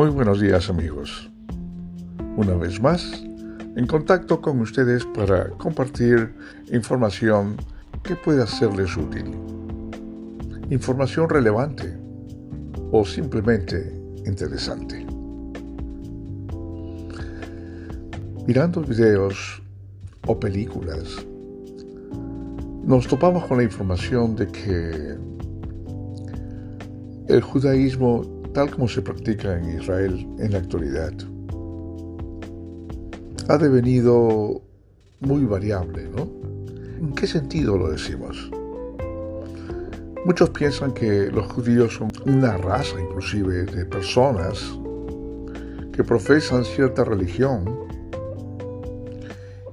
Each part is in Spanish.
Muy buenos días amigos. Una vez más, en contacto con ustedes para compartir información que pueda serles útil. Información relevante o simplemente interesante. Mirando videos o películas, nos topamos con la información de que el judaísmo tal como se practica en Israel en la actualidad. Ha devenido muy variable, ¿no? ¿En qué sentido lo decimos? Muchos piensan que los judíos son una raza inclusive de personas que profesan cierta religión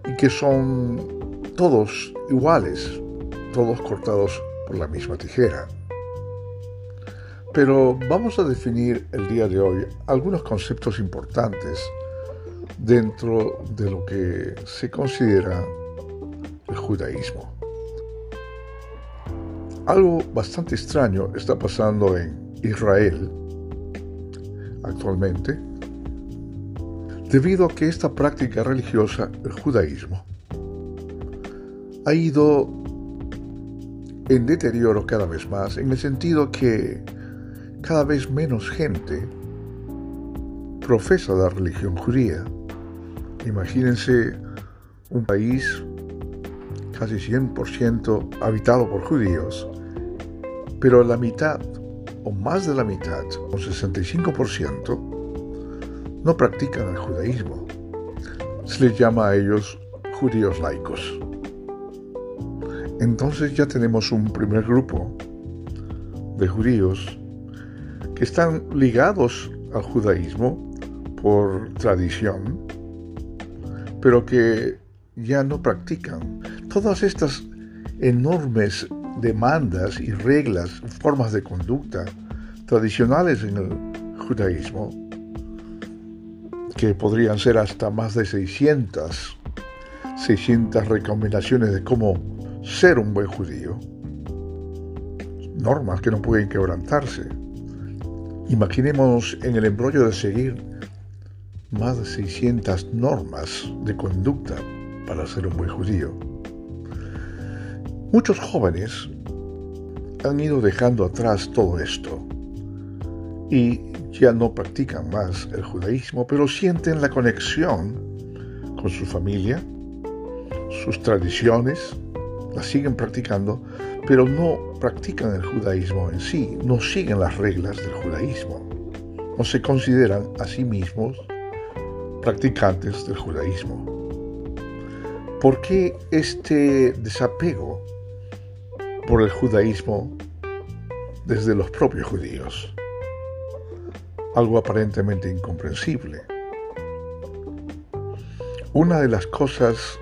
y que son todos iguales, todos cortados por la misma tijera. Pero vamos a definir el día de hoy algunos conceptos importantes dentro de lo que se considera el judaísmo. Algo bastante extraño está pasando en Israel actualmente debido a que esta práctica religiosa, el judaísmo, ha ido en deterioro cada vez más en el sentido que cada vez menos gente profesa la religión judía. Imagínense un país casi 100% habitado por judíos, pero la mitad o más de la mitad, un 65%, no practican el judaísmo. Se les llama a ellos judíos laicos. Entonces ya tenemos un primer grupo de judíos que están ligados al judaísmo por tradición, pero que ya no practican. Todas estas enormes demandas y reglas, formas de conducta tradicionales en el judaísmo, que podrían ser hasta más de 600, 600 recomendaciones de cómo ser un buen judío, normas que no pueden quebrantarse. Imaginemos en el embrollo de seguir más de 600 normas de conducta para ser un buen judío. Muchos jóvenes han ido dejando atrás todo esto y ya no practican más el judaísmo, pero sienten la conexión con su familia, sus tradiciones, las siguen practicando, pero no practican el judaísmo en sí, no siguen las reglas del judaísmo, no se consideran a sí mismos practicantes del judaísmo. ¿Por qué este desapego por el judaísmo desde los propios judíos? Algo aparentemente incomprensible. Una de las cosas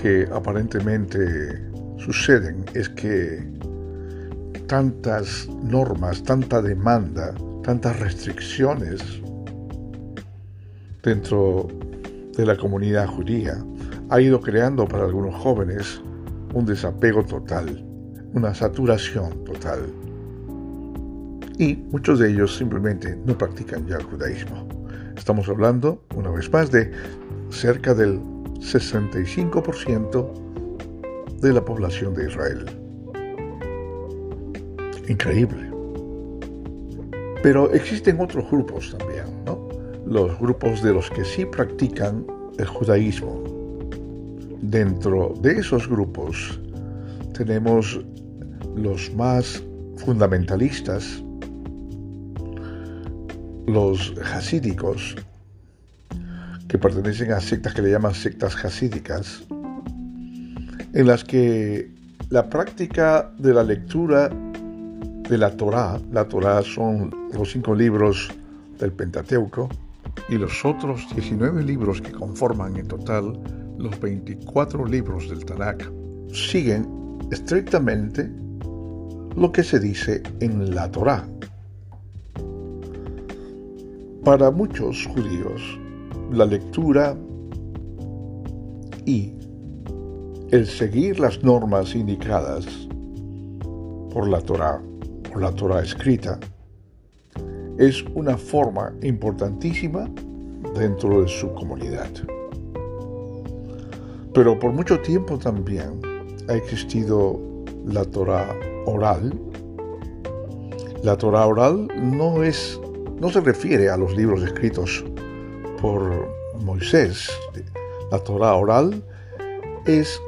que aparentemente suceden es que tantas normas, tanta demanda, tantas restricciones dentro de la comunidad judía ha ido creando para algunos jóvenes un desapego total, una saturación total. Y muchos de ellos simplemente no practican ya el judaísmo. Estamos hablando, una vez más, de cerca del 65% de la población de Israel. Increíble. Pero existen otros grupos también, ¿no? Los grupos de los que sí practican el judaísmo. Dentro de esos grupos tenemos los más fundamentalistas, los hasídicos, que pertenecen a sectas que le llaman sectas hasídicas, en las que la práctica de la lectura de la Torá, la Torá son los cinco libros del Pentateuco y los otros 19 libros que conforman en total los 24 libros del Tanakh, siguen estrictamente lo que se dice en la Torá. Para muchos judíos, la lectura y el seguir las normas indicadas por la Torá, por la Torá escrita, es una forma importantísima dentro de su comunidad. Pero por mucho tiempo también ha existido la Torah oral. La Torah oral no es no se refiere a los libros escritos por Moisés. La Torah oral es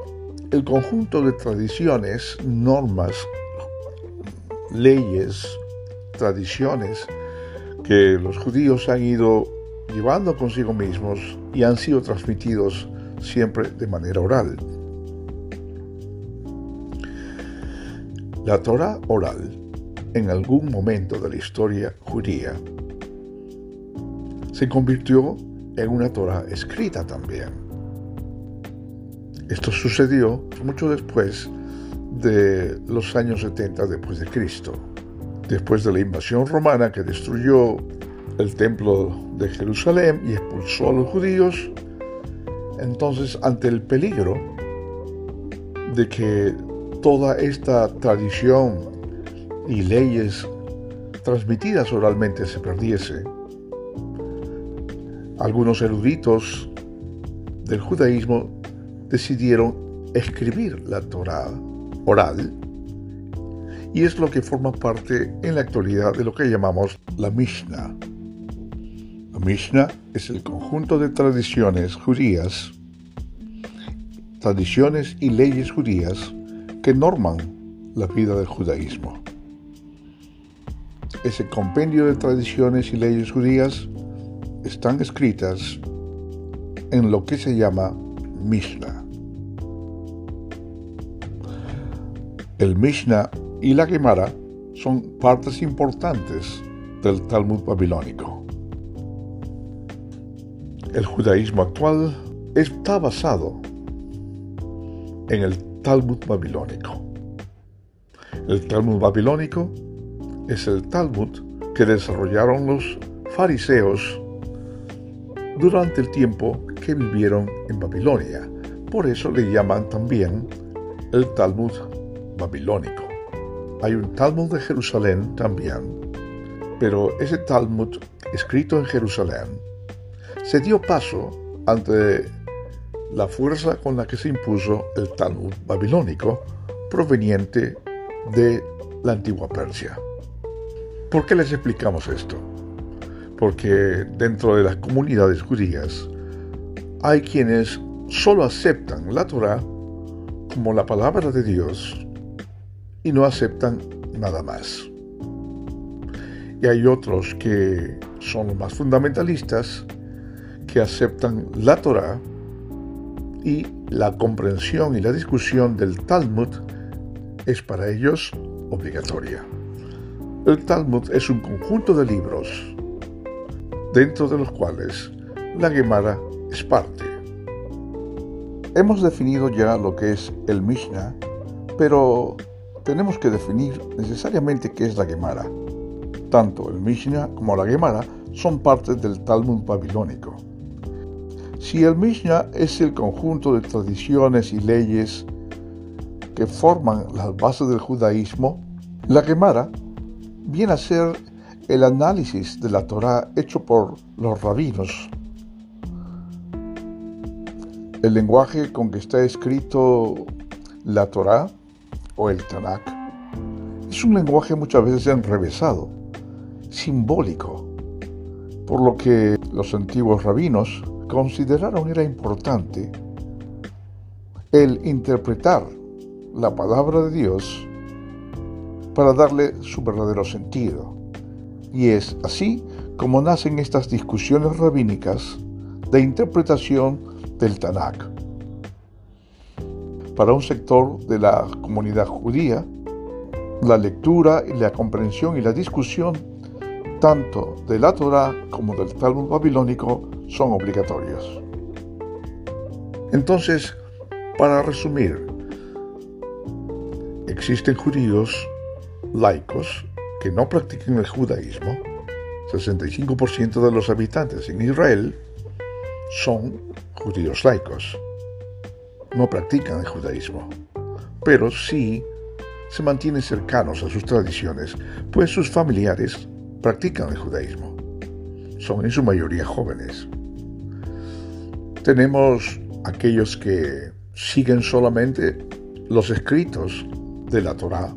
el conjunto de tradiciones, normas, leyes, tradiciones que los judíos han ido llevando consigo mismos y han sido transmitidos siempre de manera oral. La Torah oral, en algún momento de la historia judía, se convirtió en una Torah escrita también. Esto sucedió mucho después de los años 70 después de Cristo, después de la invasión romana que destruyó el templo de Jerusalén y expulsó a los judíos, entonces ante el peligro de que toda esta tradición y leyes transmitidas oralmente se perdiese, algunos eruditos del judaísmo decidieron escribir la Torá oral y es lo que forma parte en la actualidad de lo que llamamos la Mishnah. La Mishnah es el conjunto de tradiciones judías, tradiciones y leyes judías que norman la vida del judaísmo. Ese compendio de tradiciones y leyes judías están escritas en lo que se llama Mishnah. El Mishnah y la Gemara son partes importantes del Talmud babilónico. El judaísmo actual está basado en el Talmud babilónico. El Talmud babilónico es el Talmud que desarrollaron los fariseos durante el tiempo que vivieron en Babilonia. Por eso le llaman también el Talmud babilónico. Hay un Talmud de Jerusalén también, pero ese Talmud escrito en Jerusalén se dio paso ante la fuerza con la que se impuso el Talmud babilónico proveniente de la antigua Persia. ¿Por qué les explicamos esto? Porque dentro de las comunidades judías hay quienes solo aceptan la Torah como la palabra de Dios y no aceptan nada más. Y hay otros que son más fundamentalistas que aceptan la Torah y la comprensión y la discusión del Talmud es para ellos obligatoria. El Talmud es un conjunto de libros dentro de los cuales la Gemara es parte. Hemos definido ya lo que es el Mishnah, pero tenemos que definir necesariamente qué es la Gemara. Tanto el Mishnah como la Gemara son partes del Talmud babilónico. Si el Mishnah es el conjunto de tradiciones y leyes que forman las bases del judaísmo, la Gemara viene a ser el análisis de la Torah hecho por los rabinos. El lenguaje con que está escrito la Torah o el Tanakh es un lenguaje muchas veces enrevesado, simbólico, por lo que los antiguos rabinos consideraron era importante el interpretar la palabra de Dios para darle su verdadero sentido. Y es así como nacen estas discusiones rabínicas de interpretación del Tanakh para un sector de la comunidad judía, la lectura y la comprensión y la discusión tanto de la Torah como del Talmud babilónico son obligatorios. Entonces, para resumir, existen judíos laicos que no practican el judaísmo. 65% de los habitantes en Israel son judíos laicos no practican el judaísmo, pero sí se mantienen cercanos a sus tradiciones, pues sus familiares practican el judaísmo. Son en su mayoría jóvenes. Tenemos aquellos que siguen solamente los escritos de la Torá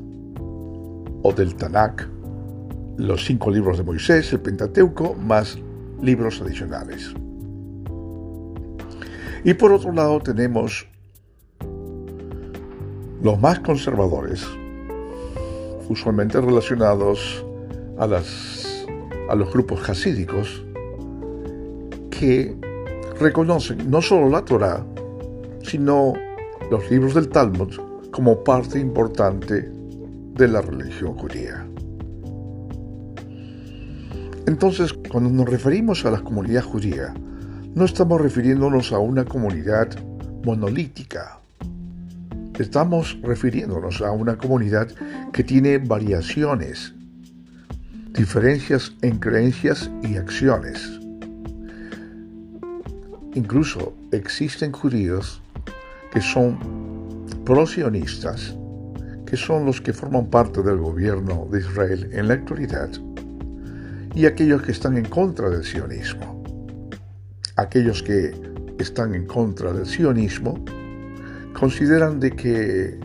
o del Tanakh, los cinco libros de Moisés, el Pentateuco, más libros adicionales. Y por otro lado tenemos los más conservadores, usualmente relacionados a, los grupos hasídicos, que reconocen no solo la Torá, sino los libros del Talmud como parte importante de la religión judía. Entonces, cuando nos referimos a la comunidad judía, no estamos refiriéndonos a una comunidad monolítica. Estamos refiriéndonos a una comunidad que tiene variaciones, diferencias en creencias y acciones. Incluso existen judíos que son prosionistas, que son los que forman parte del gobierno de Israel en la actualidad y aquellos que están en contra del sionismo. Aquellos que están en contra del sionismo consideran de que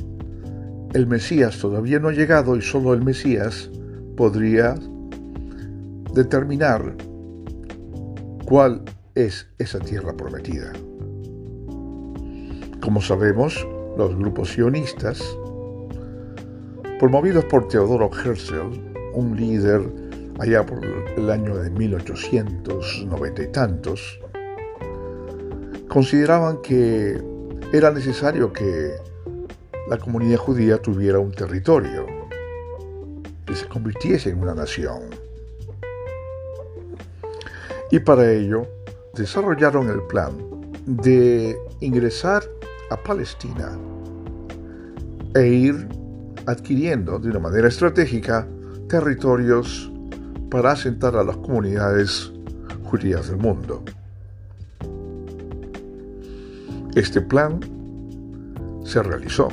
el Mesías todavía no ha llegado y solo el Mesías podría determinar cuál es esa tierra prometida. Como sabemos, los grupos sionistas, promovidos por Teodoro Herzl, un líder allá por el año de 1890 y tantos, consideraban que era necesario que la comunidad judía tuviera un territorio, que se convirtiese en una nación. Y para ello desarrollaron el plan de ingresar a Palestina e ir adquiriendo de una manera estratégica territorios para asentar a las comunidades judías del mundo. Este plan se realizó.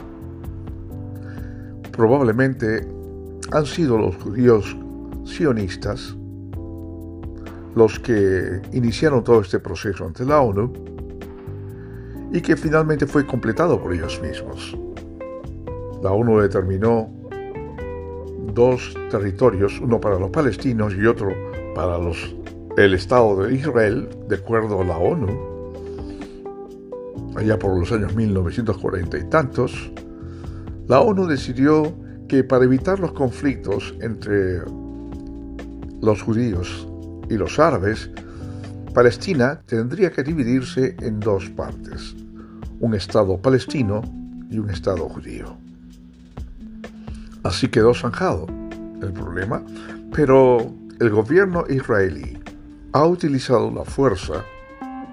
Probablemente han sido los judíos sionistas los que iniciaron todo este proceso ante la ONU y que finalmente fue completado por ellos mismos. La ONU determinó dos territorios, uno para los palestinos y otro para los, el Estado de Israel, de acuerdo a la ONU, allá por los años 1940 y tantos, la ONU decidió que para evitar los conflictos entre los judíos y los árabes, Palestina tendría que dividirse en dos partes, un Estado palestino y un Estado judío. Así quedó zanjado el problema, pero el gobierno israelí ha utilizado la fuerza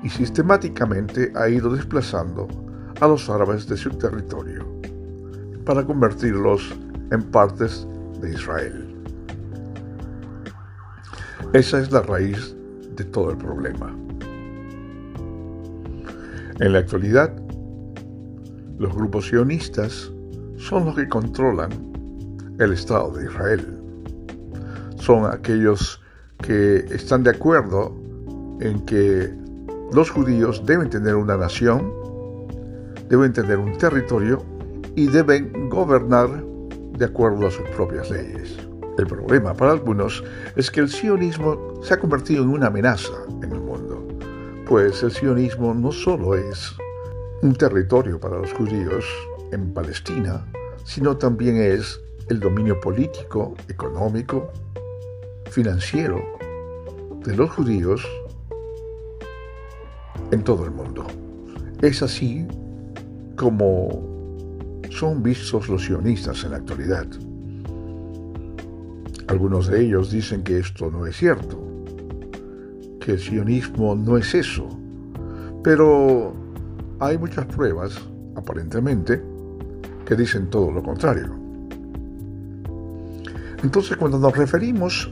y sistemáticamente ha ido desplazando a los árabes de su territorio para convertirlos en partes de Israel. Esa es la raíz de todo el problema. En la actualidad, los grupos sionistas son los que controlan el Estado de Israel. Son aquellos que están de acuerdo en que los judíos deben tener una nación, deben tener un territorio y deben gobernar de acuerdo a sus propias leyes. El problema para algunos es que el sionismo se ha convertido en una amenaza en el mundo, pues el sionismo no solo es un territorio para los judíos en Palestina, sino también es el dominio político, económico, financiero de los judíos en todo el mundo. Es así como son vistos los sionistas en la actualidad. Algunos de ellos dicen que esto no es cierto, que el sionismo no es eso, pero hay muchas pruebas, aparentemente, que dicen todo lo contrario. Entonces, cuando nos referimos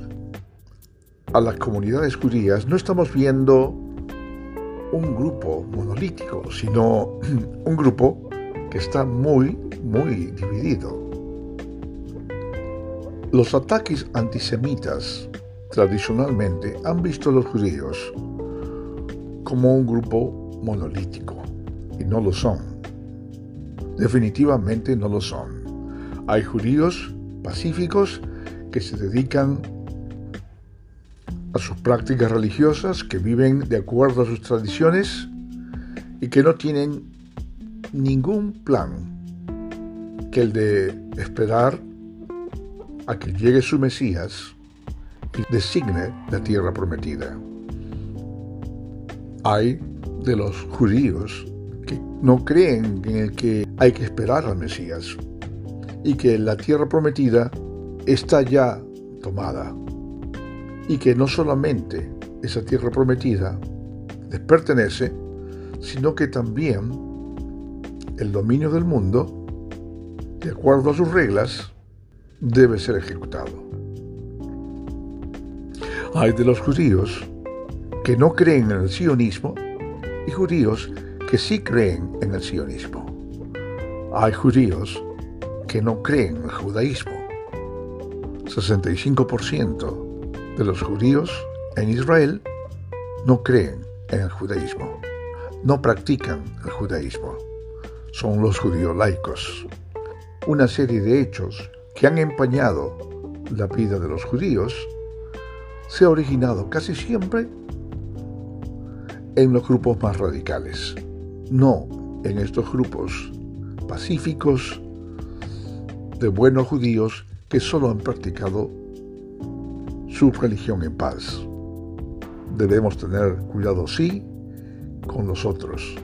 a las comunidades judías, no estamos viendo un grupo monolítico, sino un grupo que está muy, muy dividido. Los ataques antisemitas tradicionalmente han visto a los judíos como un grupo monolítico y no lo son. Definitivamente no lo son. Hay judíos pacíficos que se dedican a sus prácticas religiosas, que viven de acuerdo a sus tradiciones y que no tienen ningún plan que el de esperar a que llegue su Mesías y designe la tierra prometida. Hay de los judíos que no creen en el que hay que esperar al Mesías y que la tierra prometida está ya tomada y que no solamente esa tierra prometida les pertenece, sino que también el dominio del mundo, de acuerdo a sus reglas, debe ser ejecutado. Hay de los judíos que no creen en el sionismo y judíos que sí creen en el sionismo. Hay judíos que no creen en el judaísmo. 65% de los judíos en Israel no creen en el judaísmo, no practican el judaísmo. Son los judíos laicos. Una serie de hechos que han empañado la vida de los judíos se ha originado casi siempre en los grupos más radicales, no en estos grupos pacíficos de buenos judíos que solo han practicado su religión en paz. Debemos tener cuidado, sí, con los otros,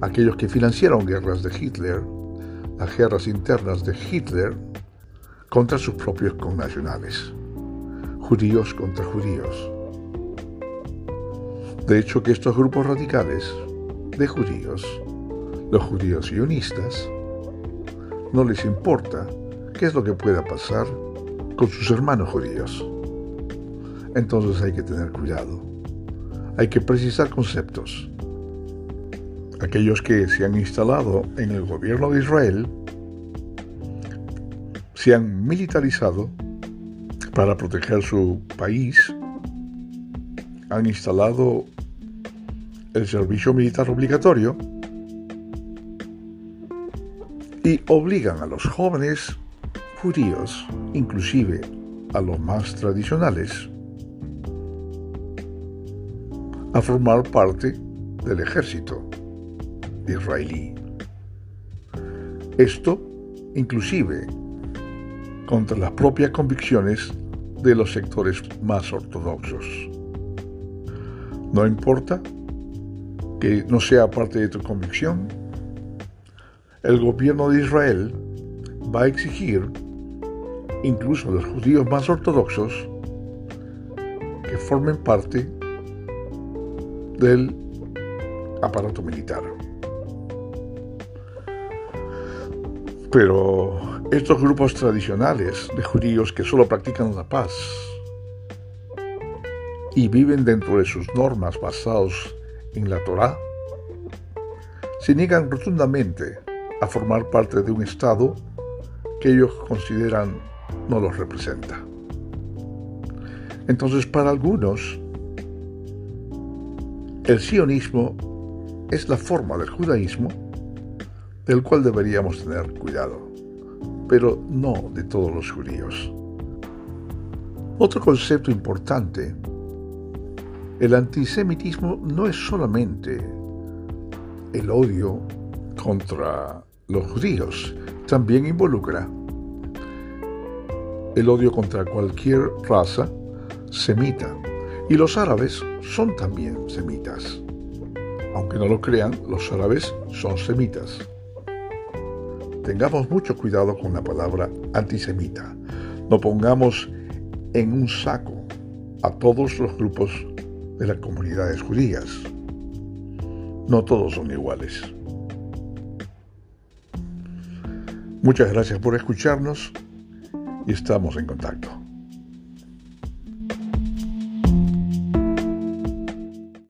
aquellos que financiaron guerras de Hitler, las guerras internas de Hitler contra sus propios connacionales, judíos contra judíos. De hecho, que estos grupos radicales de judíos, los judíos sionistas, no les importa qué es lo que pueda pasar con sus hermanos judíos. Entonces hay que tener cuidado. Hay que precisar conceptos. Aquellos que se han instalado en el gobierno de Israel se han militarizado para proteger su país, han instalado el servicio militar obligatorio y obligan a los jóvenes judíos, inclusive a los más tradicionales, a formar parte del ejército israelí. Esto inclusive contra las propias convicciones de los sectores más ortodoxos. No importa que no sea parte de tu convicción, el gobierno de Israel va a exigir, incluso a los judíos más ortodoxos, que formen parte del aparato militar. Pero estos grupos tradicionales de judíos que solo practican la paz y viven dentro de sus normas basados en la Torá, se niegan rotundamente a formar parte de un Estado que ellos consideran no los representa. Entonces, para algunos, el sionismo es la forma del judaísmo del cual deberíamos tener cuidado, pero no de todos los judíos. Otro concepto importante, el antisemitismo no es solamente el odio contra los judíos también involucra el odio contra cualquier raza semita. Y los árabes son también semitas. Aunque no lo crean, los árabes son semitas. Tengamos mucho cuidado con la palabra antisemita. No pongamos en un saco a todos los grupos de las comunidades judías. No todos son iguales. Muchas gracias por escucharnos y estamos en contacto.